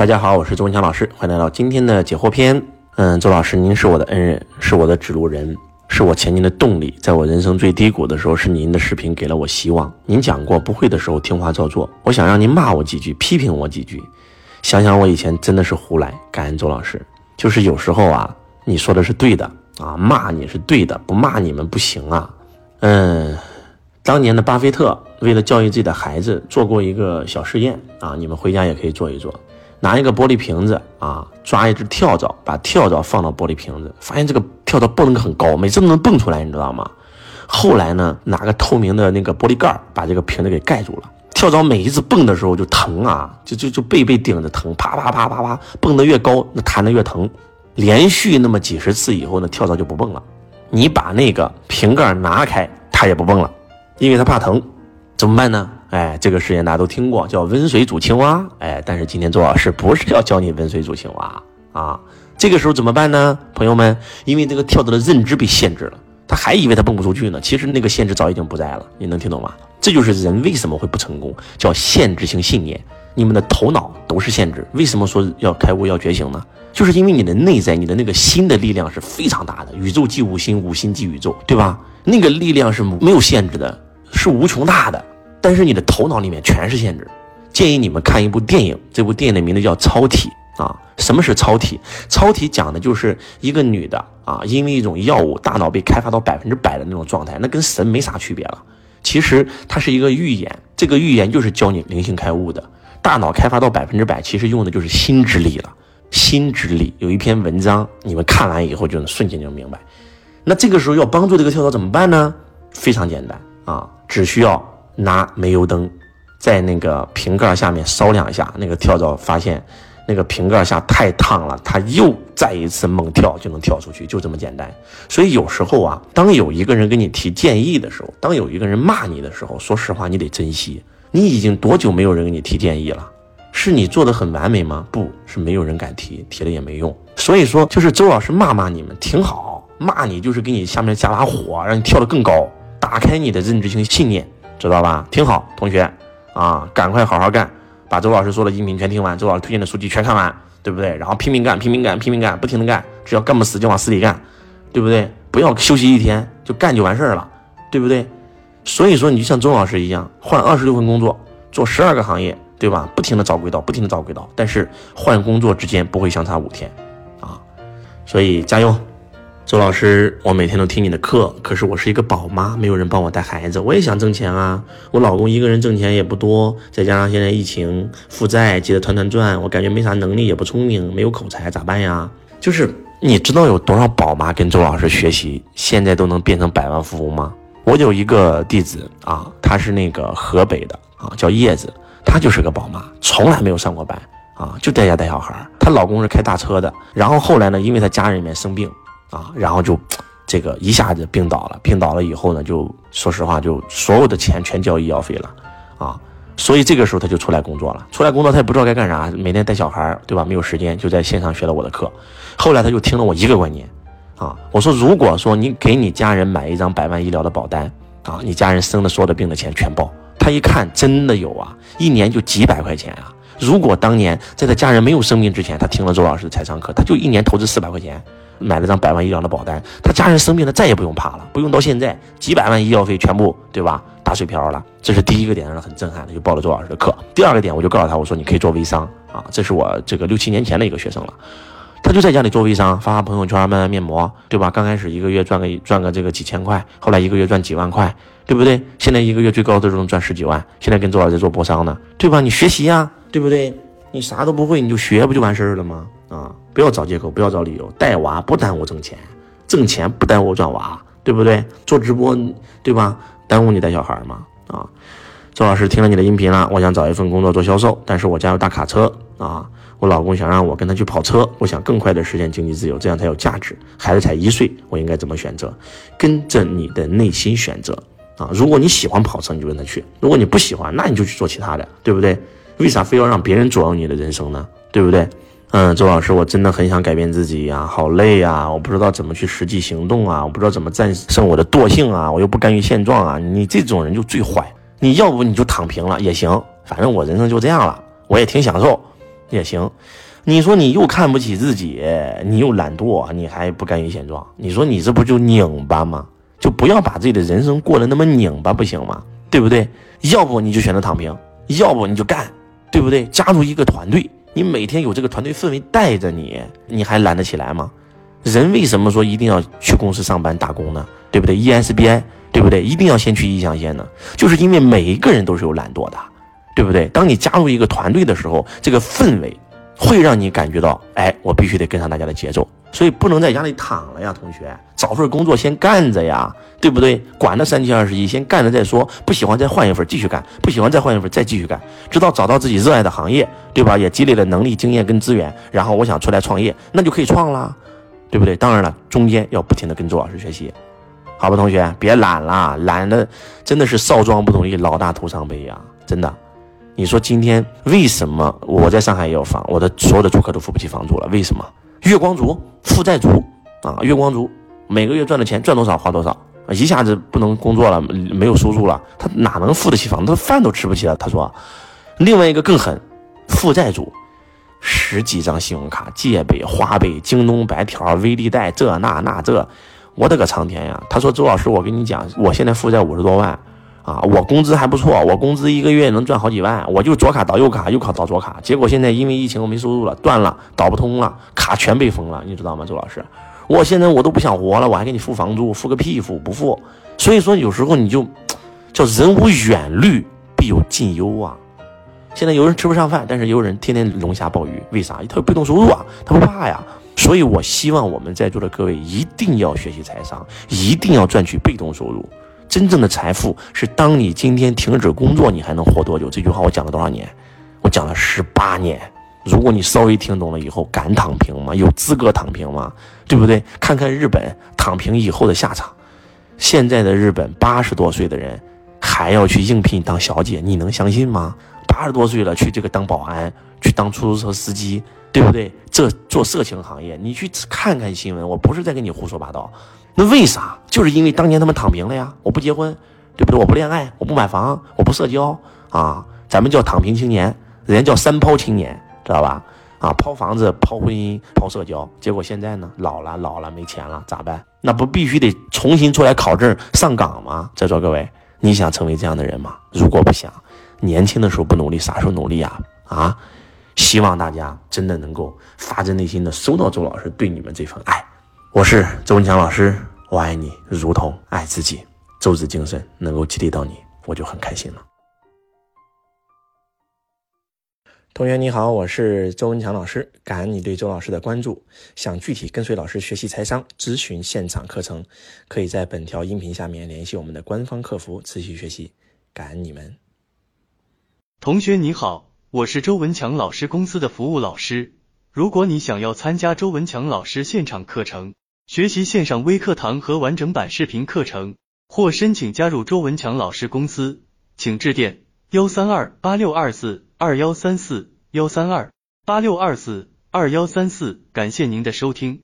大家好，我是周文强老师，欢迎来到今天的解惑篇。嗯，周老师，您是我的恩人，是我的指路人，是我前进的动力。在我人生最低谷的时候，是您的视频给了我希望。您讲过，不会的时候听话照做。我想让您骂我几句，批评我几句。想想我以前真的是胡来，感恩周老师。就是有时候啊，你说的是对的啊，骂你是对的，不骂你们不行啊。嗯，当年的巴菲特为了教育自己的孩子做过一个小实验啊，你们回家也可以做一做。拿一个玻璃瓶子啊，抓一只跳蚤，把跳蚤放到玻璃瓶子，发现这个跳蚤蹦得很高，每次都能蹦出来，你知道吗？后来呢，拿个透明的那个玻璃盖把这个瓶子给盖住了，跳蚤每一次蹦的时候就疼啊，就就就背被顶着疼，啪啪啪啪啪，蹦得越高，那弹得越疼。连续那么几十次以后呢，跳蚤就不蹦了。你把那个瓶盖拿开，它也不蹦了，因为它怕疼。怎么办呢？哎，这个实验大家都听过，叫温水煮青蛙。哎，但是今天周老师不是要教你温水煮青蛙啊。这个时候怎么办呢，朋友们？因为这个跳蚤的认知被限制了，他还以为他蹦不出去呢。其实那个限制早已经不在了，你能听懂吗？这就是人为什么会不成功，叫限制性信念。你们的头脑都是限制，为什么说要开悟要觉醒呢？就是因为你的内在，你的那个心的力量是非常大的。宇宙即无心，无心即宇宙，对吧？那个力量是没有限制的，是无穷大的。但是你的头脑里面全是限制，建议你们看一部电影，这部电影的名字叫《超体》啊。什么是超体？超体讲的就是一个女的啊，因为一种药物，大脑被开发到百分之百的那种状态，那跟神没啥区别了。其实它是一个预言，这个预言就是教你灵性开悟的。大脑开发到百分之百，其实用的就是心之力了。心之力有一篇文章，你们看完以后就能瞬间就明白。那这个时候要帮助这个跳蚤怎么办呢？非常简单啊，只需要。拿煤油灯，在那个瓶盖下面烧两下，那个跳蚤发现那个瓶盖下太烫了，它又再一次猛跳，就能跳出去，就这么简单。所以有时候啊，当有一个人给你提建议的时候，当有一个人骂你的时候，说实话，你得珍惜。你已经多久没有人给你提建议了？是你做的很完美吗？不是，没有人敢提，提了也没用。所以说，就是周老师骂骂你们挺好，骂你就是给你下面加把火，让你跳得更高，打开你的认知性信念。知道吧？听好，同学，啊，赶快好好干，把周老师说的音频全听完，周老师推荐的书籍全看完，对不对？然后拼命干，拼命干，拼命干，不停的干，只要干不死就往死里干，对不对？不要休息一天，就干就完事儿了，对不对？所以说，你就像周老师一样，换二十六份工作，做十二个行业，对吧？不停的找轨道，不停的找轨道，但是换工作之间不会相差五天，啊，所以加油。周老师，我每天都听你的课，可是我是一个宝妈，没有人帮我带孩子，我也想挣钱啊。我老公一个人挣钱也不多，再加上现在疫情，负债急得团团转，我感觉没啥能力，也不聪明，没有口才，咋办呀？就是你知道有多少宝妈跟周老师学习，现在都能变成百万富翁吗？我有一个弟子啊，他是那个河北的啊，叫叶子，她就是个宝妈，从来没有上过班啊，就在家带小孩。她老公是开大车的，然后后来呢，因为她家人里面生病。啊，然后就，这个一下子病倒了，病倒了以后呢，就说实话，就所有的钱全交医药费了，啊，所以这个时候他就出来工作了。出来工作他也不知道该干啥，每天带小孩，对吧？没有时间，就在线上学了我的课。后来他就听了我一个观念，啊，我说如果说你给你家人买一张百万医疗的保单，啊，你家人生的所有的病的钱全报。他一看真的有啊，一年就几百块钱啊。如果当年在他家人没有生病之前，他听了周老师的财商课，他就一年投资四百块钱。买了张百万医疗的保单，他家人生病了再也不用怕了，不用到现在几百万医药费全部对吧打水漂了。这是第一个点，让他很震撼，他就报了周老师的课。第二个点，我就告诉他，我说你可以做微商啊，这是我这个六七年前的一个学生了，他就在家里做微商，发发朋友圈，卖卖面膜，对吧？刚开始一个月赚个赚个这个几千块，后来一个月赚几万块，对不对？现在一个月最高的时候能赚十几万，现在跟周老师在做播商呢，对吧？你学习呀，对不对？你啥都不会，你就学不就完事儿了吗？啊，不要找借口，不要找理由，带娃不耽误挣钱，挣钱不耽误赚娃，对不对？做直播，对吧？耽误你带小孩吗？啊，周老师听了你的音频了，我想找一份工作做销售，但是我家有大卡车啊，我老公想让我跟他去跑车，我想更快的实现经济自由，这样才有价值。孩子才一岁，我应该怎么选择？跟着你的内心选择啊！如果你喜欢跑车，你就跟他去；如果你不喜欢，那你就去做其他的，对不对？为啥非要让别人左右你的人生呢？对不对？嗯，周老师，我真的很想改变自己呀，好累呀，我不知道怎么去实际行动啊，我不知道怎么战胜我的惰性啊，我又不甘于现状啊。你这种人就最坏，你要不你就躺平了也行，反正我人生就这样了，我也挺享受，也行。你说你又看不起自己，你又懒惰，你还不甘于现状，你说你这不就拧巴吗？就不要把自己的人生过得那么拧巴，不行吗？对不对？要不你就选择躺平，要不你就干，对不对？加入一个团队，你每天有这个团队氛围带着你，你还懒得起来吗？人为什么说一定要去公司上班打工呢？对不对？ESBI，对不对？一定要先去意象线呢？就是因为每一个人都是有懒惰的，对不对？当你加入一个团队的时候，这个氛围会让你感觉到，哎，我必须得跟上大家的节奏，所以不能在家里躺了呀，同学，找份工作先干着呀，对不对？管他三七二十一，先干着再说，不喜欢再换一份继续干，不喜欢再换一份再继续干，直到找到自己热爱的行业，对吧？也积累了能力、经验跟资源，然后我想出来创业，那就可以创了。对不对？当然了，中间要不停的跟周老师学习，好吧，同学，别懒了，懒的真的是少壮不努力，老大徒伤悲呀！真的，你说今天为什么我在上海也有房，我的所有的租客都付不起房租了？为什么？月光族、负债族啊，月光族每个月赚的钱赚多少花多少，一下子不能工作了，没有收入了，他哪能付得起房？他饭都吃不起了。他说，另外一个更狠，负债族。十几张信用卡，借呗、花呗、京东白条、微粒贷，这那那这，我的个苍天呀！他说：“周老师，我跟你讲，我现在负债五十多万，啊，我工资还不错，我工资一个月能赚好几万，我就左卡倒右卡，右卡倒左卡，结果现在因为疫情我没收入了，断了，倒不通了，卡全被封了，你知道吗？周老师，我现在我都不想活了，我还给你付房租，付个屁付，不付。所以说有时候你就叫人无远虑，必有近忧啊。”现在有人吃不上饭，但是有人天天龙虾鲍鱼，为啥？他有被动收入啊，他不怕呀。所以我希望我们在座的各位一定要学习财商，一定要赚取被动收入。真正的财富是当你今天停止工作，你还能活多久？这句话我讲了多少年？我讲了十八年。如果你稍微听懂了以后，敢躺平吗？有资格躺平吗？对不对？看看日本躺平以后的下场。现在的日本八十多岁的人还要去应聘当小姐，你能相信吗？八十多岁了，去这个当保安，去当出租车司机，对不对？这做色情行业，你去看看新闻，我不是在跟你胡说八道。那为啥？就是因为当年他们躺平了呀，我不结婚，对不对？我不恋爱，我不买房，我不社交啊，咱们叫躺平青年，人家叫三抛青年，知道吧？啊，抛房子，抛婚姻，抛社交，结果现在呢，老了，老了，没钱了，咋办？那不必须得重新出来考证上岗吗？在座各位，你想成为这样的人吗？如果不想。年轻的时候不努力，啥时候努力啊？啊！希望大家真的能够发自内心的收到周老师对你们这份爱。我是周文强老师，我爱你如同爱自己。周子精神能够激励到你，我就很开心了。同学你好，我是周文强老师，感恩你对周老师的关注。想具体跟随老师学习财商、咨询现场课程，可以在本条音频下面联系我们的官方客服持续学习。感恩你们。同学你好，我是周文强老师公司的服务老师。如果你想要参加周文强老师现场课程，学习线上微课堂和完整版视频课程，或申请加入周文强老师公司，请致电幺三二八六二四二幺三四幺三二八六二四二幺三四。感谢您的收听。